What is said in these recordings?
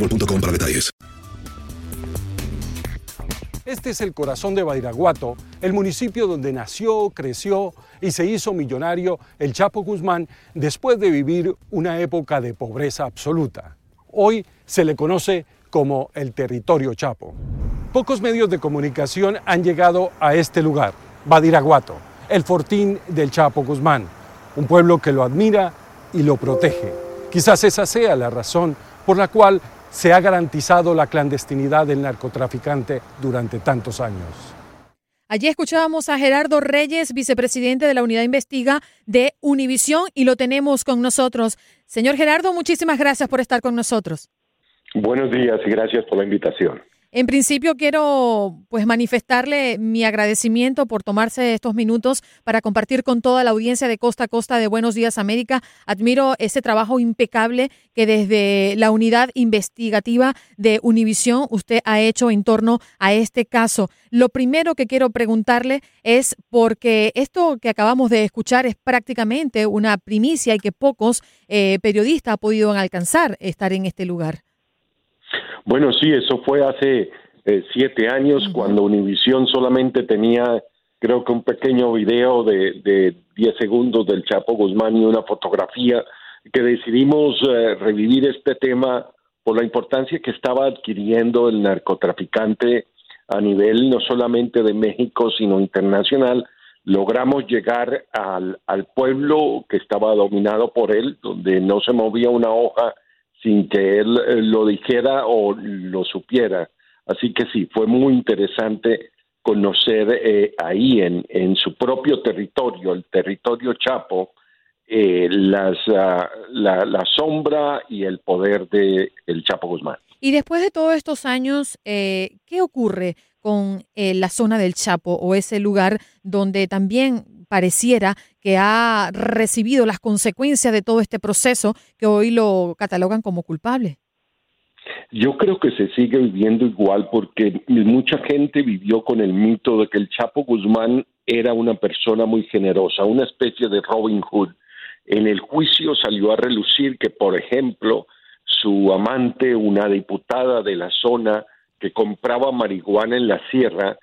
boostmobile.com para detalles. Este es el corazón de Badiraguato, el municipio donde nació, creció y se hizo millonario el Chapo Guzmán después de vivir una época de pobreza absoluta. Hoy se le conoce como el territorio Chapo. Pocos medios de comunicación han llegado a este lugar, Badiraguato, el fortín del Chapo Guzmán, un pueblo que lo admira y lo protege. Quizás esa sea la razón por la cual se ha garantizado la clandestinidad del narcotraficante durante tantos años. Allí escuchábamos a Gerardo Reyes, vicepresidente de la Unidad Investiga de Univisión, y lo tenemos con nosotros. Señor Gerardo, muchísimas gracias por estar con nosotros. Buenos días y gracias por la invitación. En principio quiero pues manifestarle mi agradecimiento por tomarse estos minutos para compartir con toda la audiencia de Costa a Costa de Buenos Días América. Admiro ese trabajo impecable que desde la unidad investigativa de Univisión usted ha hecho en torno a este caso. Lo primero que quiero preguntarle es porque esto que acabamos de escuchar es prácticamente una primicia y que pocos eh, periodistas han podido alcanzar estar en este lugar. Bueno, sí, eso fue hace eh, siete años cuando Univisión solamente tenía, creo que un pequeño video de, de diez segundos del Chapo Guzmán y una fotografía que decidimos eh, revivir este tema por la importancia que estaba adquiriendo el narcotraficante a nivel no solamente de México, sino internacional. Logramos llegar al, al pueblo que estaba dominado por él, donde no se movía una hoja sin que él eh, lo dijera o lo supiera. Así que sí, fue muy interesante conocer eh, ahí en, en, su propio territorio, el territorio Chapo, eh, las, ah, la, la, sombra y el poder de el Chapo Guzmán. Y después de todos estos años, ¿qué ocurre con la zona del Chapo o ese lugar donde también pareciera que ha recibido las consecuencias de todo este proceso que hoy lo catalogan como culpable? Yo creo que se sigue viviendo igual porque mucha gente vivió con el mito de que el Chapo Guzmán era una persona muy generosa, una especie de Robin Hood. En el juicio salió a relucir que, por ejemplo, su amante, una diputada de la zona que compraba marihuana en la sierra,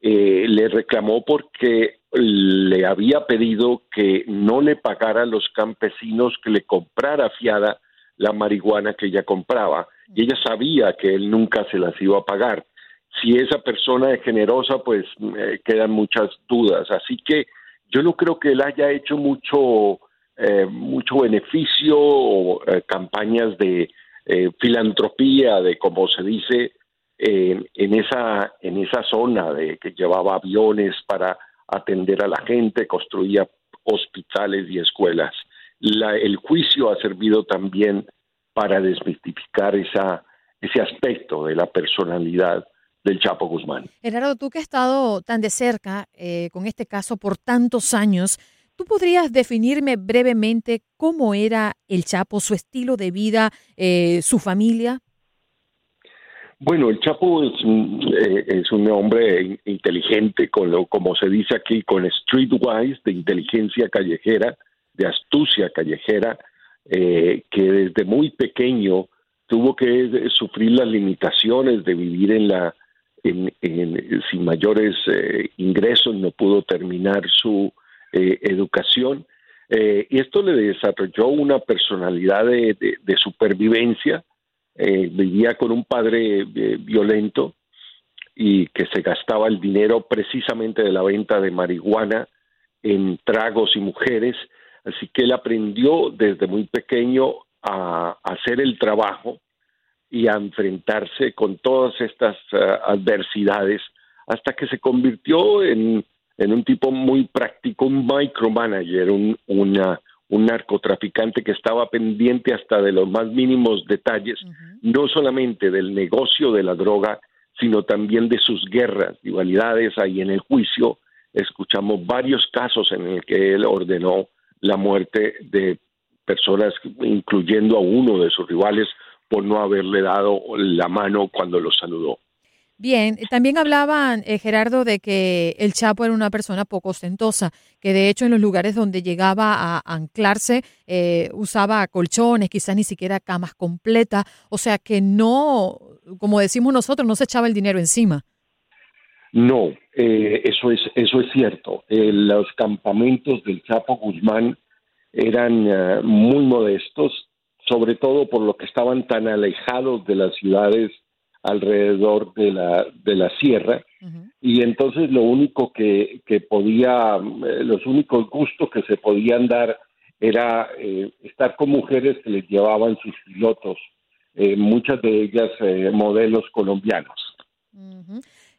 eh, le reclamó porque le había pedido que no le pagara a los campesinos que le comprara fiada la marihuana que ella compraba. Y ella sabía que él nunca se las iba a pagar. Si esa persona es generosa, pues eh, quedan muchas dudas. Así que yo no creo que él haya hecho mucho, eh, mucho beneficio o eh, campañas de eh, filantropía, de como se dice, en, esa, en esa zona de que llevaba aviones para atender a la gente, construía hospitales y escuelas. el juicio ha servido también para desmitificar esa, ese aspecto de la personalidad del Chapo Guzmán. Gerardo, tú que has estado tan de cerca eh, con este caso por tantos años, ¿tú podrías definirme brevemente cómo era el Chapo, su estilo de vida, eh, su familia? Bueno, el Chapo es un, eh, es un hombre inteligente, con lo, como se dice aquí, con streetwise, de inteligencia callejera, de astucia callejera, eh, que desde muy pequeño tuvo que sufrir las limitaciones de vivir en la en, sin mayores eh, ingresos, no pudo terminar su educación. Y esto le desarrolló una personalidad de supervivencia eh, vivía con un padre eh, violento y que se gastaba el dinero precisamente de la venta de marihuana en tragos y mujeres, así que él aprendió desde muy pequeño a, hacer el trabajo y a enfrentarse con todas estas eh, adversidades hasta que se convirtió en, en, un tipo muy práctico, un micromanager, un, una, un narcotraficante que estaba pendiente hasta de los más mínimos detalles, no solamente del negocio de la droga, sino también de sus guerras, rivalidades. Ahí en el juicio escuchamos varios casos en el que él ordenó la muerte de personas, incluyendo a uno de sus rivales, por no haberle dado la mano cuando lo saludó. Bien, también hablaban, eh, Gerardo, de que el Chapo era una persona poco ostentosa, que de hecho en los lugares donde llegaba a anclarse eh, usaba colchones, quizás ni siquiera camas completas, o sea que no, como decimos nosotros, no se echaba el dinero encima. No, eh, eso es eso es cierto. los campamentos del Chapo Guzmán eran muy modestos, sobre todo por lo que estaban tan alejados de las ciudades alrededor de la, de la sierra y entonces lo único que, que podía, eh, los únicos gustos que se podían dar era eh, estar con mujeres que les llevaban sus pilotos, eh, muchas de ellas modelos colombianos.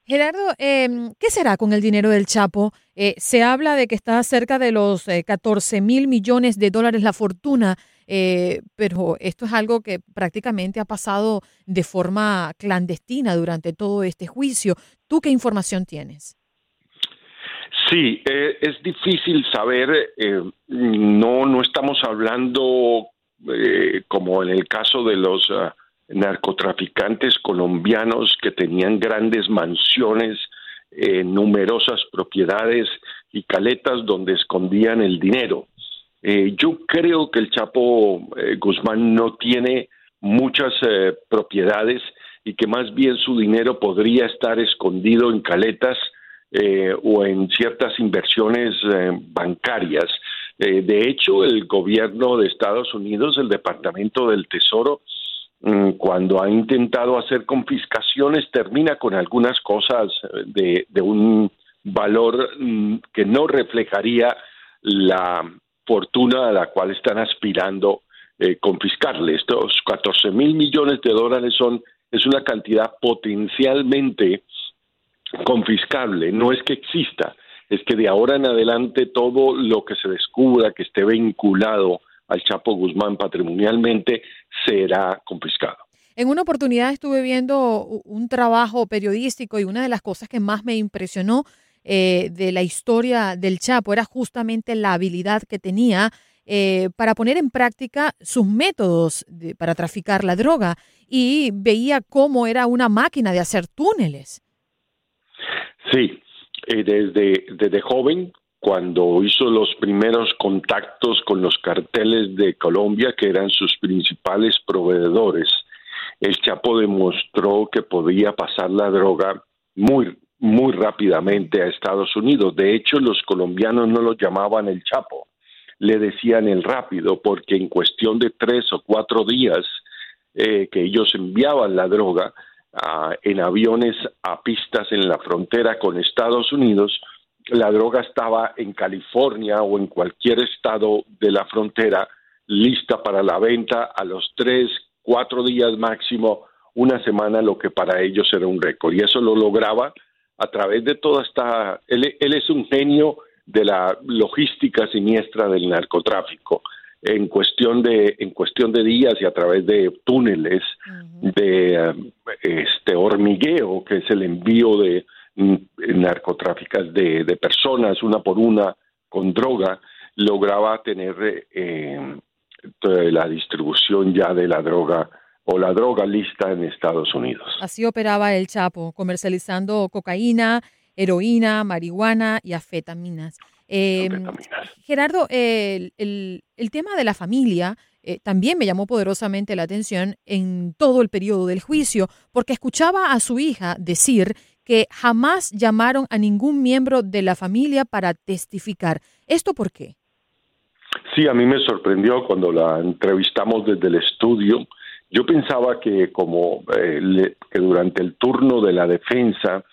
Gerardo, em, ¿qué será con el dinero del Chapo? se habla de que está cerca de los 14 mil millones de dólares la fortuna eh, pero esto es algo que prácticamente ha pasado de forma clandestina durante todo este juicio. ¿Tú qué información tienes? Sí, eh, es difícil saber, eh, no, no estamos hablando como en el caso de los ah, narcotraficantes colombianos que tenían grandes mansiones, numerosas propiedades y caletas donde escondían el dinero. Eh, yo creo que el Chapo eh, Guzmán no tiene muchas eh, propiedades y que más bien su dinero podría estar escondido en caletas o en ciertas inversiones bancarias. de hecho, el gobierno de Estados Unidos, el Departamento del Tesoro, mm, cuando ha intentado hacer confiscaciones, termina con algunas cosas de, de un valor mm, que no reflejaría la fortuna a la cual están aspirando eh, confiscarle. Estos 14 mil millones de dólares son es una cantidad potencialmente confiscable. No es que exista, es que de ahora en adelante todo lo que se descubra que esté vinculado al Chapo Guzmán patrimonialmente será confiscado. En una oportunidad estuve viendo un trabajo periodístico y una de las cosas que más me impresionó eh, de la historia del Chapo era justamente la habilidad que tenía eh, para poner en práctica sus métodos para traficar la droga y veía cómo era una máquina de hacer túneles. Sí, eh, desde, desde joven, cuando hizo los primeros contactos con los carteles de Colombia, que eran sus principales proveedores, el Chapo demostró que podía pasar la droga muy muy rápidamente a Estados Unidos. De hecho, los colombianos no lo llamaban el Chapo, le decían el rápido, porque en cuestión de tres o cuatro días eh, que ellos enviaban la droga ah, en aviones a pistas en la frontera con Estados Unidos, la droga estaba en California o en cualquier estado de la frontera lista para la venta a los tres, cuatro días máximo, una semana, lo que para ellos era un récord. Y eso lo lograba a través de toda esta... Él, él es un genio de la logística siniestra del narcotráfico. En cuestión de en cuestión de días y a través de túneles de eh, este hormigueo que es el envío de mm, narcotráficas de, de, personas una por una con droga lograba tener eh, la distribución ya de la droga o la droga lista en Estados Unidos. Así operaba el Chapo, comercializando cocaína, heroína, marihuana y afetaminas. Eh, Gerardo, el, el, el, tema de la familia eh, también me llamó poderosamente la atención en todo el periodo del juicio, porque escuchaba a su hija decir que jamás llamaron a ningún miembro de la familia para testificar. ¿Esto por qué? Sí, a mí me sorprendió cuando la entrevistamos desde el estudio. Yo pensaba que como eh, le, que durante el turno de la defensa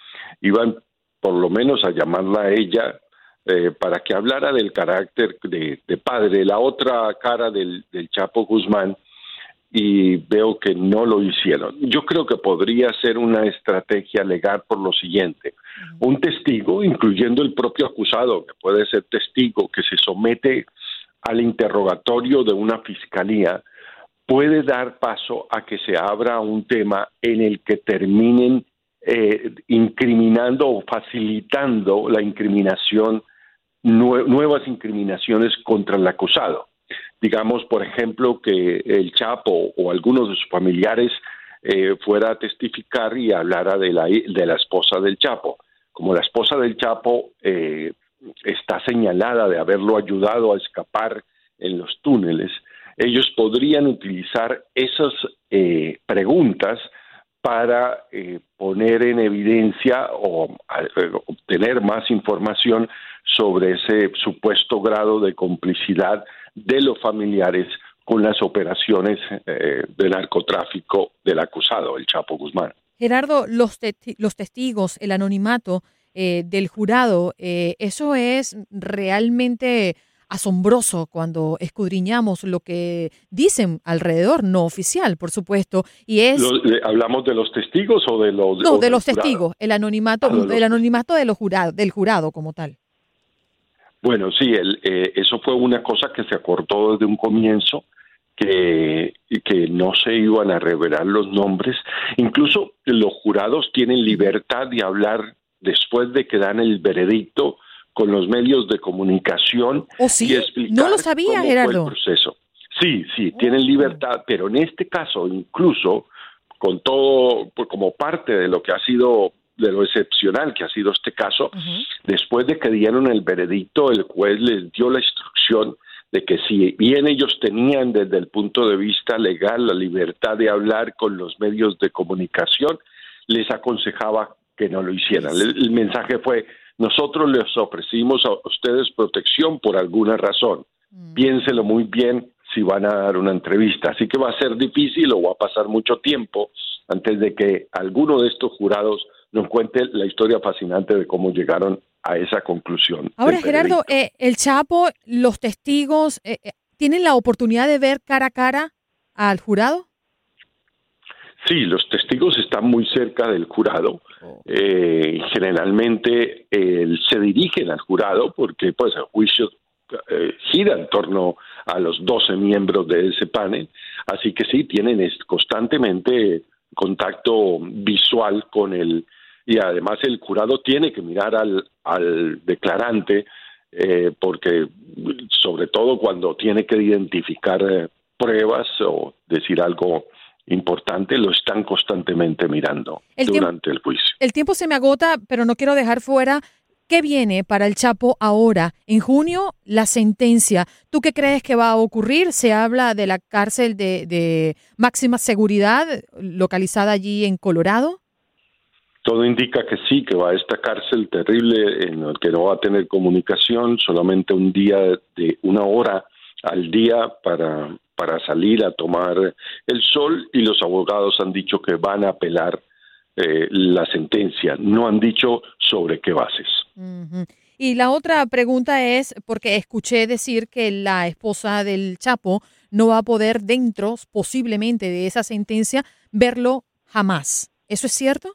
iban por lo menos a llamarla a ella eh, para que hablara del carácter de, de padre, la otra cara del, del, Chapo Guzmán, y veo que no lo hicieron. Yo creo que podría ser una estrategia legal por lo siguiente. Un testigo, incluyendo el propio acusado, que puede ser testigo, que se somete al interrogatorio de una fiscalía, puede dar paso a que se abra un tema en el que terminen eh, incriminando o facilitando la incriminación nuevas incriminaciones contra el acusado. Digamos, por ejemplo, que el Chapo o algunos de sus familiares eh, fuera a testificar y hablara de la, de la esposa del Chapo. Como la esposa del Chapo eh, está señalada de haberlo ayudado a escapar en los túneles, ellos podrían utilizar esas eh, preguntas para eh, poner en evidencia o eh, obtener más información sobre ese supuesto grado de complicidad de los familiares con las operaciones eh, de narcotráfico del acusado, el Chapo Guzmán. Gerardo, los, los testigos, el anonimato eh, del jurado, eh, eso es realmente asombroso cuando escudriñamos lo que dicen alrededor, no oficial, por supuesto, y es... ¿Hablamos de los testigos o de los... No, de los testigos, el anonimato, ah, el anonimato de los jurado, del jurado como tal. Bueno, sí, el, eh, eso fue una cosa que se acordó desde un comienzo, que, que no se iban a revelar los nombres. Incluso los jurados tienen libertad de hablar después de que dan el veredicto con los medios de comunicación ¿Oh, sí? y explicar no lo sabía, cómo Gerardo. fue el proceso. Sí, sí, tienen libertad, pero en este caso, incluso con todo, pues, como parte de lo que ha sido, de lo excepcional que ha sido este caso, uh -huh. después de que dieron el veredicto, el juez les dio la instrucción de que si bien ellos tenían desde el punto de vista legal la libertad de hablar con los medios de comunicación, les aconsejaba que no lo hicieran. El, el mensaje fue, nosotros les ofrecimos a ustedes protección por alguna razón. Mm. Piénselo muy bien si van a dar una entrevista. Así que va a ser difícil o va a pasar mucho tiempo antes de que alguno de estos jurados nos cuente la historia fascinante de cómo llegaron a esa conclusión. Ahora, Gerardo, eh, el Chapo, los testigos, eh, ¿tienen la oportunidad de ver cara a cara al jurado? Sí, los testigos están muy cerca del jurado. Eh, generalmente eh, se dirigen al jurado porque pues el juicio eh, gira en torno a los 12 miembros de ese panel. Así que sí, tienen constantemente contacto visual con el y además el jurado tiene que mirar al, al declarante eh, porque sobre todo cuando tiene que identificar eh, pruebas o decir algo importante lo están constantemente mirando el durante el juicio. El tiempo se me agota, pero no quiero dejar fuera ¿Qué viene para el Chapo ahora? En junio, la sentencia. ¿Tú qué crees que va a ocurrir? Se habla de la cárcel de, de máxima seguridad localizada allí en Colorado. Todo indica que sí, que va a esta cárcel terrible en el que no va a tener comunicación, solamente un día de una hora al día para, para salir a tomar el sol y los abogados han dicho que van a apelar eh, la sentencia. No han dicho sobre qué bases. Uh -huh. Y la otra pregunta es, porque escuché decir que la esposa del Chapo no va a poder dentro posiblemente de esa sentencia verlo jamás. ¿Eso es cierto?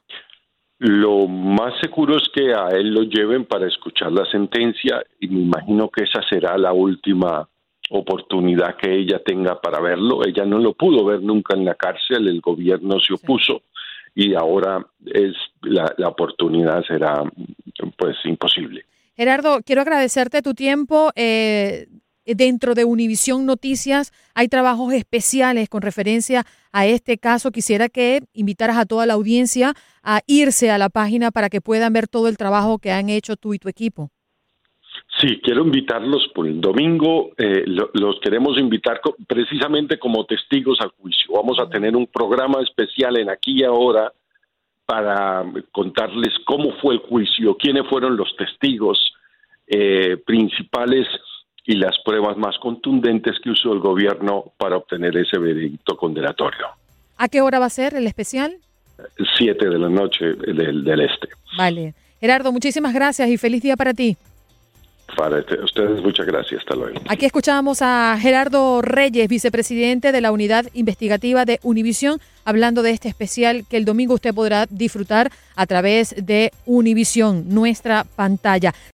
Lo más seguro es que a él lo lleven para escuchar la sentencia y me imagino que esa será la última oportunidad que ella tenga para verlo. Ella no lo pudo ver nunca en la cárcel, el gobierno se opuso y ahora es la, la oportunidad será pues imposible. Gerardo, quiero agradecerte tu tiempo. Eh, dentro de Univisión Noticias hay trabajos especiales con referencia a este caso. Quisiera que invitaras a toda la audiencia a irse a la página para que puedan ver todo el trabajo que han hecho tú y tu equipo. Sí, quiero invitarlos por el domingo. Eh, los queremos invitar precisamente como testigos al juicio. Vamos a tener un programa especial en aquí y ahora para contarles cómo fue el juicio, quiénes fueron los testigos eh, principales y las pruebas más contundentes que usó el gobierno para obtener ese veredicto condenatorio. ¿A qué hora va a ser el especial? Siete de la noche del, del este. Vale. Gerardo, muchísimas gracias y feliz día para ti. Para ustedes, muchas gracias. Hasta luego. Aquí escuchamos a Gerardo Reyes, vicepresidente de la Unidad Investigativa de Univisión, hablando de este especial que el domingo usted podrá disfrutar a través de Univisión, nuestra pantalla.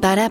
Para